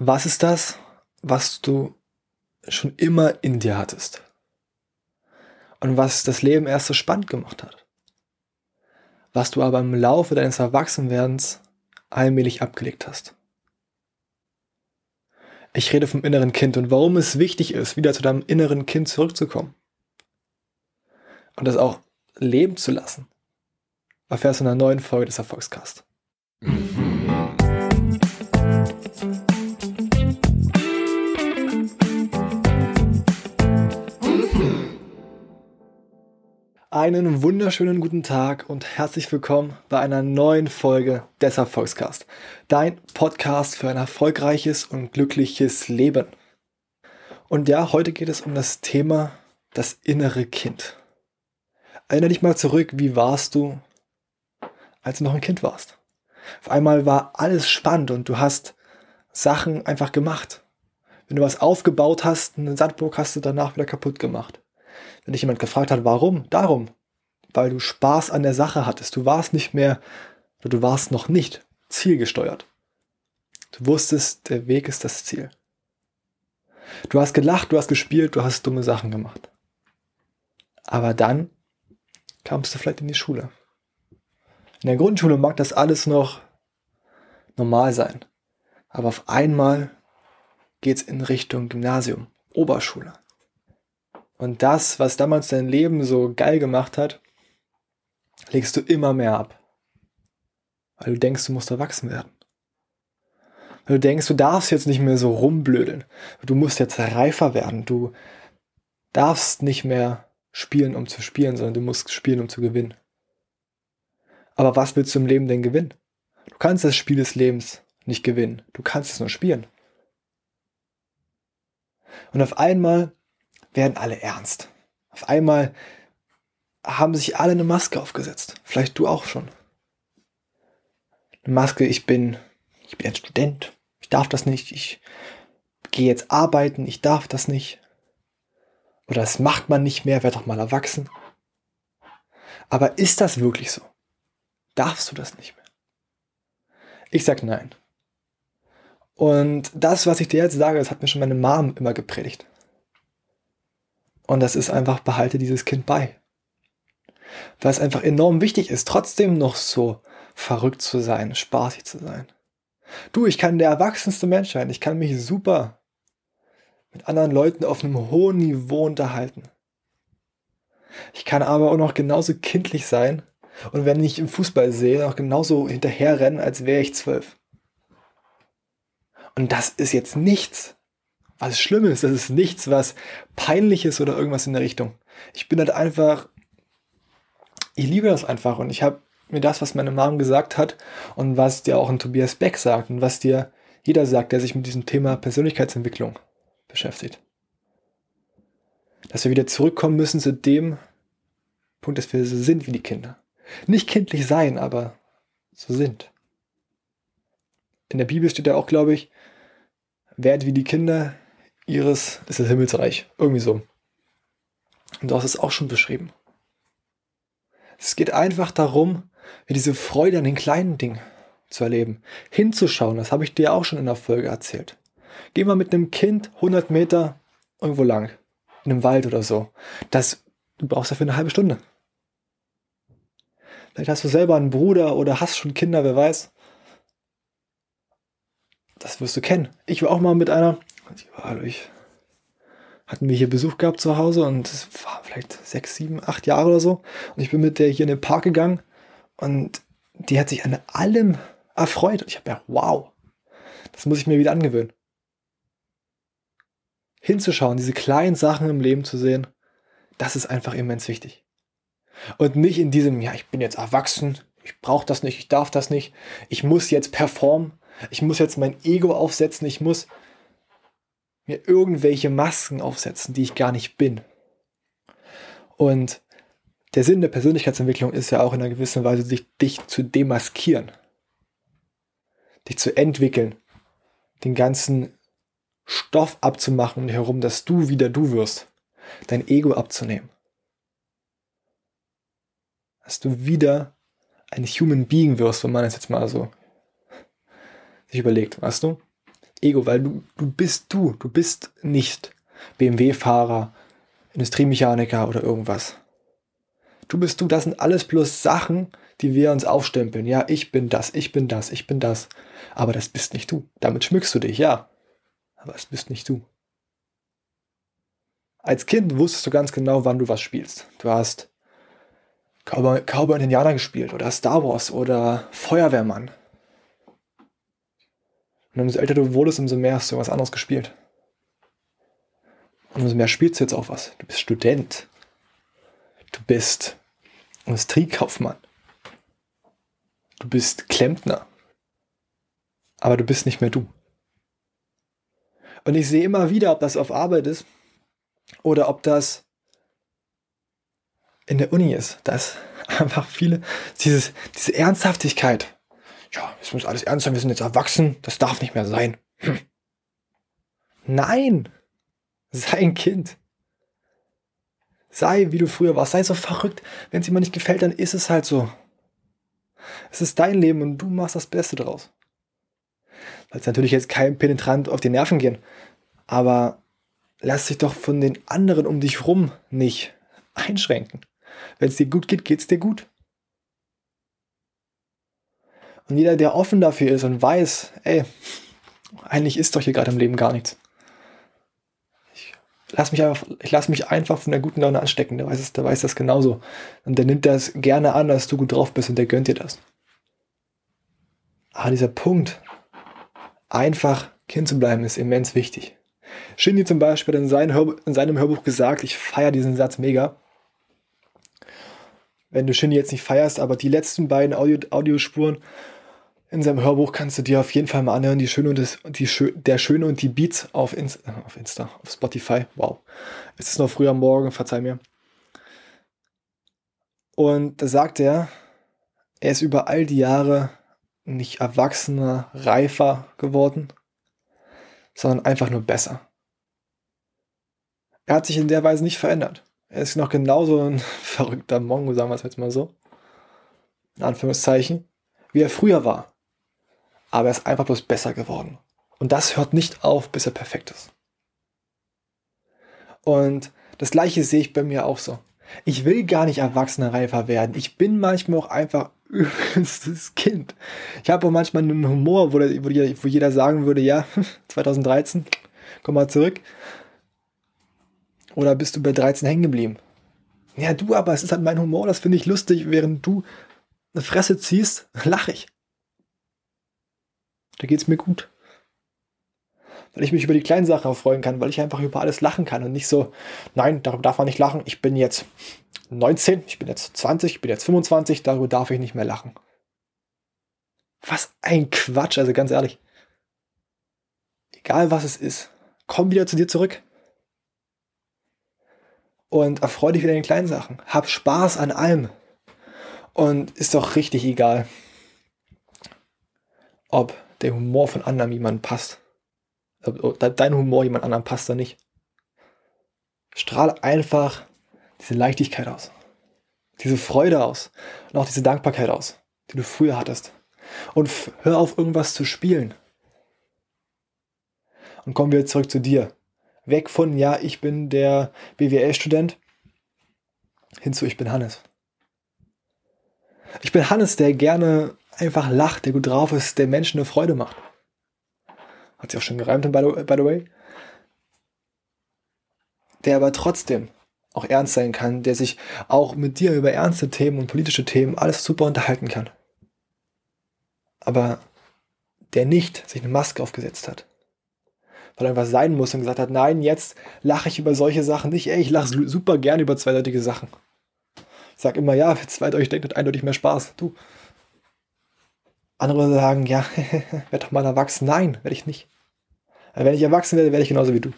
Was ist das, was du schon immer in dir hattest? Und was das Leben erst so spannend gemacht hat? Was du aber im Laufe deines Erwachsenwerdens allmählich abgelegt hast? Ich rede vom inneren Kind und warum es wichtig ist, wieder zu deinem inneren Kind zurückzukommen. Und das auch leben zu lassen. Erfährst du in einer neuen Folge des Erfolgscast. Einen wunderschönen guten Tag und herzlich willkommen bei einer neuen Folge des Erfolgscast. Dein Podcast für ein erfolgreiches und glückliches Leben. Und ja, heute geht es um das Thema das innere Kind. Erinnere dich mal zurück, wie warst du, als du noch ein Kind warst? Auf einmal war alles spannend und du hast Sachen einfach gemacht. Wenn du was aufgebaut hast, einen Sandburg hast du danach wieder kaputt gemacht. Wenn dich jemand gefragt hat, warum? Darum. Weil du Spaß an der Sache hattest. Du warst nicht mehr, oder du warst noch nicht zielgesteuert. Du wusstest, der Weg ist das Ziel. Du hast gelacht, du hast gespielt, du hast dumme Sachen gemacht. Aber dann kamst du vielleicht in die Schule. In der Grundschule mag das alles noch normal sein. Aber auf einmal geht's in Richtung Gymnasium, Oberschule. Und das, was damals dein Leben so geil gemacht hat, legst du immer mehr ab. Weil du denkst, du musst erwachsen werden. Weil du denkst, du darfst jetzt nicht mehr so rumblödeln. Du musst jetzt reifer werden. Du darfst nicht mehr spielen, um zu spielen, sondern du musst spielen, um zu gewinnen. Aber was willst du im Leben denn gewinnen? Du kannst das Spiel des Lebens nicht gewinnen. Du kannst es nur spielen. Und auf einmal werden alle ernst. Auf einmal haben sich alle eine Maske aufgesetzt. Vielleicht du auch schon. Eine Maske, ich bin, ich bin ein Student. Ich darf das nicht. Ich gehe jetzt arbeiten. Ich darf das nicht. Oder das macht man nicht mehr. Werd doch mal erwachsen. Aber ist das wirklich so? Darfst du das nicht mehr? Ich sag nein. Und das, was ich dir jetzt sage, das hat mir schon meine Mom immer gepredigt. Und das ist einfach, behalte dieses Kind bei. Weil es einfach enorm wichtig ist, trotzdem noch so verrückt zu sein, spaßig zu sein. Du, ich kann der erwachsenste Mensch sein. Ich kann mich super mit anderen Leuten auf einem hohen Niveau unterhalten. Ich kann aber auch noch genauso kindlich sein und wenn ich im Fußball sehe, auch genauso hinterherrennen, als wäre ich zwölf. Und das ist jetzt nichts, was Schlimmes, das ist nichts, was Peinliches oder irgendwas in der Richtung. Ich bin halt einfach, ich liebe das einfach und ich habe mir das, was meine Mom gesagt hat und was dir auch ein Tobias Beck sagt und was dir jeder sagt, der sich mit diesem Thema Persönlichkeitsentwicklung beschäftigt. Dass wir wieder zurückkommen müssen zu dem Punkt, dass wir so sind wie die Kinder. Nicht kindlich sein, aber so sind. In der Bibel steht ja auch, glaube ich, werdet wie die Kinder, ihres ist das Himmelsreich. Irgendwie so. Und du hast es auch schon beschrieben. Es geht einfach darum, diese Freude an den kleinen Dingen zu erleben. Hinzuschauen, das habe ich dir auch schon in der Folge erzählt. Geh mal mit einem Kind 100 Meter irgendwo lang. In einem Wald oder so. Das, du brauchst dafür eine halbe Stunde. Vielleicht hast du selber einen Bruder oder hast schon Kinder, wer weiß. Das wirst du kennen. Ich war auch mal mit einer hallo, ich hatten wir hier Besuch gehabt zu Hause und es war vielleicht sechs, sieben, acht Jahre oder so. Und ich bin mit der hier in den Park gegangen und die hat sich an allem erfreut. Und ich habe ja, wow, das muss ich mir wieder angewöhnen. Hinzuschauen, diese kleinen Sachen im Leben zu sehen, das ist einfach immens wichtig. Und nicht in diesem, ja, ich bin jetzt erwachsen, ich brauche das nicht, ich darf das nicht, ich muss jetzt performen, ich muss jetzt mein Ego aufsetzen, ich muss mir irgendwelche Masken aufsetzen, die ich gar nicht bin. Und der Sinn der Persönlichkeitsentwicklung ist ja auch in einer gewissen Weise, dich, dich zu demaskieren, dich zu entwickeln, den ganzen Stoff abzumachen herum, dass du wieder du wirst, dein Ego abzunehmen. Dass du wieder ein Human Being wirst, wenn man es jetzt mal so sich überlegt, weißt du? Ego, weil du, du bist du, du bist nicht BMW-Fahrer, Industriemechaniker oder irgendwas. Du bist du, das sind alles bloß Sachen, die wir uns aufstempeln. Ja, ich bin das, ich bin das, ich bin das. Aber das bist nicht du. Damit schmückst du dich, ja. Aber es bist nicht du. Als Kind wusstest du ganz genau, wann du was spielst. Du hast Cowboy, Cowboy und Indianer gespielt oder Star Wars oder Feuerwehrmann. Und umso älter du wurdest, umso mehr hast du was anderes gespielt. Und umso mehr spielst du jetzt auch was. Du bist Student. Du bist Industriekaufmann. Du bist Klempner. Aber du bist nicht mehr du. Und ich sehe immer wieder, ob das auf Arbeit ist oder ob das in der Uni ist. dass einfach viele, dieses, diese Ernsthaftigkeit. Ja, es muss alles ernst sein, wir sind jetzt erwachsen, das darf nicht mehr sein. Nein! Sei ein Kind. Sei, wie du früher warst. Sei so verrückt. Wenn es jemand nicht gefällt, dann ist es halt so. Es ist dein Leben und du machst das Beste draus. Weil es natürlich jetzt kein penetrant auf die Nerven gehen. Aber lass dich doch von den anderen um dich rum nicht einschränken. Wenn es dir gut geht, geht es dir gut. Und jeder, der offen dafür ist und weiß, ey, eigentlich ist doch hier gerade im Leben gar nichts. Ich lass mich einfach, lass mich einfach von der guten Laune anstecken. Der weiß, es, der weiß das genauso. Und der nimmt das gerne an, dass du gut drauf bist und der gönnt dir das. Aber dieser Punkt, einfach Kind zu bleiben, ist immens wichtig. Shindy zum Beispiel hat in seinem Hörbuch gesagt, ich feiere diesen Satz mega. Wenn du Shindy jetzt nicht feierst, aber die letzten beiden Audio Audiospuren in seinem Hörbuch kannst du dir auf jeden Fall mal anhören. Die Schöne und das, die Schö der Schöne und die Beats auf, Insta, auf Insta, auf Spotify. Wow. Es ist noch früh am Morgen, verzeih mir. Und da sagt er, er ist über all die Jahre nicht erwachsener, reifer geworden, sondern einfach nur besser. Er hat sich in der Weise nicht verändert. Er ist noch genauso ein verrückter Mongo, sagen wir es jetzt mal so. In Anführungszeichen. Wie er früher war. Aber er ist einfach bloß besser geworden. Und das hört nicht auf, bis er perfekt ist. Und das gleiche sehe ich bei mir auch so. Ich will gar nicht erwachsener reifer werden. Ich bin manchmal auch einfach übelstes Kind. Ich habe auch manchmal einen Humor, wo, der, wo, jeder sagen würde, ja, 2013, komm mal zurück. Oder bist du bei 13 hängen geblieben? Ja, du, aber es ist halt mein Humor, das finde ich lustig. Während du eine Fresse ziehst, lache ich. Da geht es mir gut. Weil ich mich über die kleinen Sachen freuen kann, weil ich einfach über alles lachen kann und nicht so, nein, darüber darf man nicht lachen. Ich bin jetzt 19, ich bin jetzt 20, ich bin jetzt 25, darüber darf ich nicht mehr lachen. Was ein Quatsch, also ganz ehrlich. Egal was es ist, komm wieder zu dir zurück. Und erfreue dich wieder in den kleinen Sachen. Hab Spaß an allem. Und ist doch richtig egal, ob der Humor von anderen jemandem passt. Ob dein Humor jemand anderem passt oder nicht. Strahl einfach diese Leichtigkeit aus. Diese Freude aus. Und auch diese Dankbarkeit aus, die du früher hattest. Und hör auf, irgendwas zu spielen. Und kommen wir zurück zu dir. Weg von, ja, ich bin der BWL-Student, hinzu, ich bin Hannes. Ich bin Hannes, der gerne einfach lacht, der gut drauf ist, der Menschen eine Freude macht. Hat sich auch schon gereimt, by the, by the way. Der aber trotzdem auch ernst sein kann, der sich auch mit dir über ernste Themen und politische Themen alles super unterhalten kann. Aber der nicht sich eine Maske aufgesetzt hat. Weil er einfach sein muss und gesagt hat, nein, jetzt lache ich über solche Sachen nicht. Ey, ich lache super gern über zweideutige Sachen. Ich sage immer, ja, zweideutig denkt eindeutig mehr Spaß. Du. Andere sagen, ja, werd doch mal erwachsen. Nein, werde ich nicht. Wenn ich erwachsen werde, werde ich genauso wie du.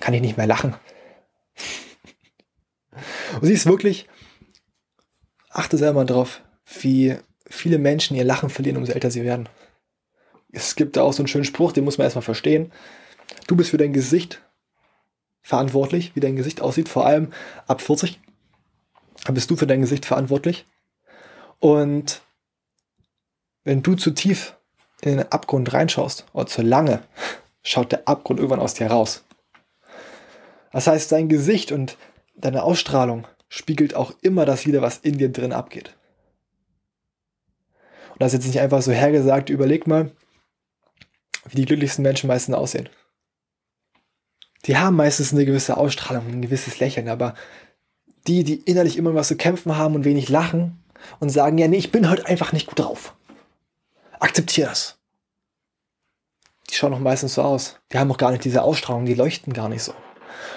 Kann ich nicht mehr lachen. Und sie ist wirklich, achte selber drauf, wie viele Menschen ihr Lachen verlieren, umso älter sie werden. Es gibt da auch so einen schönen Spruch, den muss man erstmal verstehen. Du bist für dein Gesicht verantwortlich, wie dein Gesicht aussieht, vor allem ab 40 bist du für dein Gesicht verantwortlich. Und wenn du zu tief in den Abgrund reinschaust oder zu lange, schaut der Abgrund irgendwann aus dir raus. Das heißt, dein Gesicht und deine Ausstrahlung spiegelt auch immer das wieder, was in dir drin abgeht. Und das ist jetzt nicht einfach so hergesagt, überleg mal, wie die glücklichsten Menschen meistens aussehen. Die haben meistens eine gewisse Ausstrahlung, ein gewisses Lächeln, aber die, die innerlich immer was zu kämpfen haben und wenig lachen und sagen, ja, nee, ich bin heute einfach nicht gut drauf. Akzeptier das. Die schauen auch meistens so aus. Die haben auch gar nicht diese Ausstrahlung, die leuchten gar nicht so.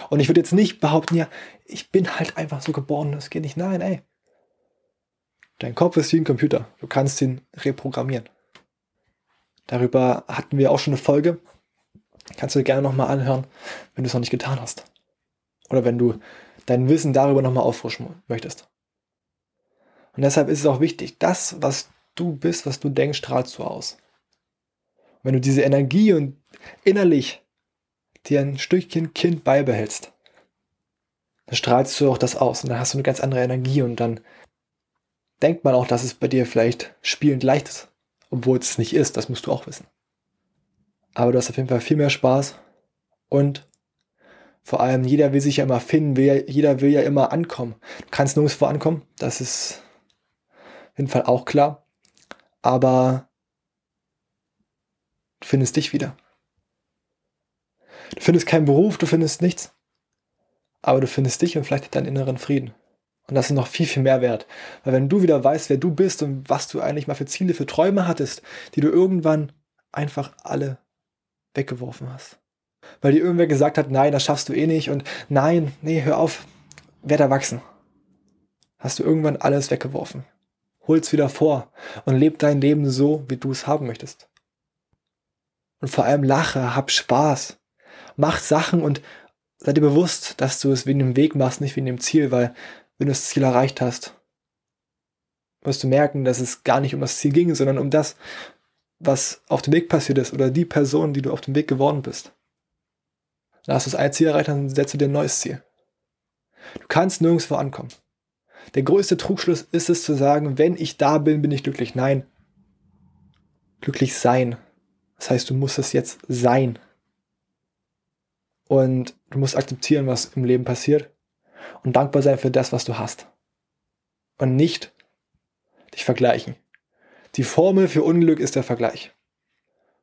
Und ich würde jetzt nicht behaupten, ja, ich bin halt einfach so geboren, das geht nicht. Nein, ey. Dein Kopf ist wie ein Computer. Du kannst ihn reprogrammieren. Darüber hatten wir auch schon eine Folge. Kannst du dir gerne nochmal anhören, wenn du es noch nicht getan hast. Oder wenn du dein Wissen darüber nochmal auffrischen möchtest. Und deshalb ist es auch wichtig, das, was du bist, was du denkst, strahlst du aus. Wenn du diese Energie und innerlich dir ein Stückchen Kind beibehältst, dann strahlst du auch das aus und dann hast du eine ganz andere Energie und dann denkt man auch, dass es bei dir vielleicht spielend leicht ist, obwohl es nicht ist, das musst du auch wissen. Aber du hast auf jeden Fall viel mehr Spaß und vor allem jeder will sich ja immer finden, will, jeder will ja immer ankommen. Du kannst nirgendwo ankommen, das ist auf jeden Fall auch klar. Aber du findest dich wieder. Du findest keinen Beruf, du findest nichts. Aber du findest dich und vielleicht deinen inneren Frieden. Und das ist noch viel, viel mehr wert. Weil wenn du wieder weißt, wer du bist und was du eigentlich mal für Ziele, für Träume hattest, die du irgendwann einfach alle weggeworfen hast. Weil dir irgendwer gesagt hat, nein, das schaffst du eh nicht und nein, nee, hör auf, werd erwachsen. Hast du irgendwann alles weggeworfen. Hol's wieder vor und leb dein Leben so, wie du es haben möchtest. Und vor allem lache, hab Spaß. Mach Sachen und sei dir bewusst, dass du es wegen dem Weg machst, nicht wegen dem Ziel, weil wenn du das Ziel erreicht hast, wirst du merken, dass es gar nicht um das Ziel ging, sondern um das, was auf dem Weg passiert ist oder die Person, die du auf dem Weg geworden bist. Dann hast du das eine Ziel erreicht, dann setzt du dir ein neues Ziel. Du kannst nirgendwo ankommen. Der größte Trugschluss ist es zu sagen, wenn ich da bin, bin ich glücklich. Nein. Glücklich sein. Das heißt, du musst es jetzt sein. Und du musst akzeptieren, was im Leben passiert. Und dankbar sein für das, was du hast. Und nicht dich vergleichen. Die Formel für Unglück ist der Vergleich.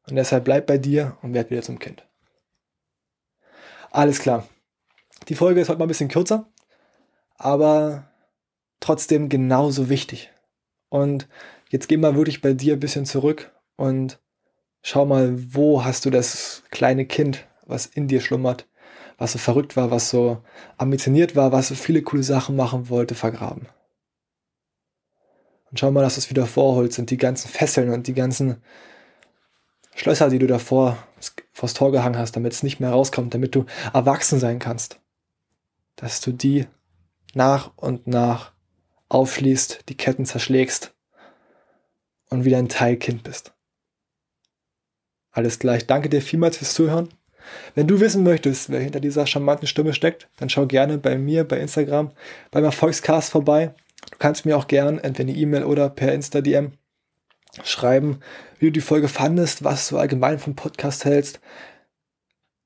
Und deshalb bleib bei dir und werd wieder zum Kind. Alles klar. Die Folge ist heute mal ein bisschen kürzer, aber trotzdem genauso wichtig. Und jetzt geh mal wirklich bei dir ein bisschen zurück und schau mal, wo hast du das kleine Kind, was in dir schlummert, was so verrückt war, was so ambitioniert war, was so viele coole Sachen machen wollte, vergraben. Und schau mal, dass du es wieder vorholst und die ganzen Fesseln und die ganzen Schlösser, die du davor vors Tor gehangen hast, damit es nicht mehr rauskommt, damit du erwachsen sein kannst. Dass du die nach und nach aufschließt, die Ketten zerschlägst und wieder ein Teilkind bist. Alles gleich. Danke dir vielmals fürs Zuhören. Wenn du wissen möchtest, wer hinter dieser charmanten Stimme steckt, dann schau gerne bei mir bei Instagram beim Erfolgscast vorbei. Du kannst mir auch gern entweder eine E-Mail oder per Insta-DM schreiben, wie du die Folge fandest, was du allgemein vom Podcast hältst.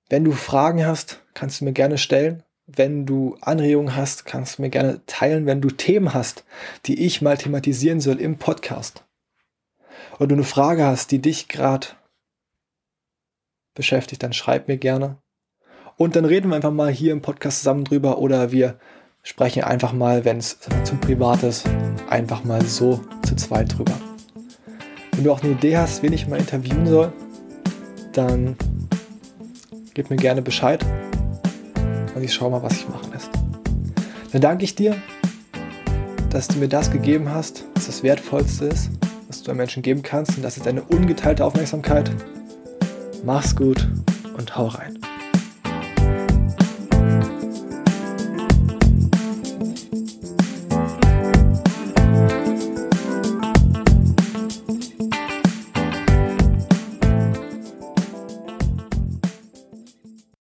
Wenn du Fragen hast, kannst du mir gerne stellen. Wenn du Anregungen hast, kannst du mir gerne teilen, wenn du Themen hast, die ich mal thematisieren soll im Podcast. Oder du eine Frage hast, die dich gerade beschäftigt, dann schreib mir gerne. Und dann reden wir einfach mal hier im Podcast zusammen drüber oder wir sprechen einfach mal, wenn es zu privat ist, einfach mal so zu zweit drüber. Wenn du auch eine Idee hast, wen ich mal interviewen soll, dann gib mir gerne Bescheid ich schaue mal, was ich machen lässt. Dann danke ich dir, dass du mir das gegeben hast, was das Wertvollste ist, was du einem Menschen geben kannst und das ist eine ungeteilte Aufmerksamkeit. Mach's gut und hau rein.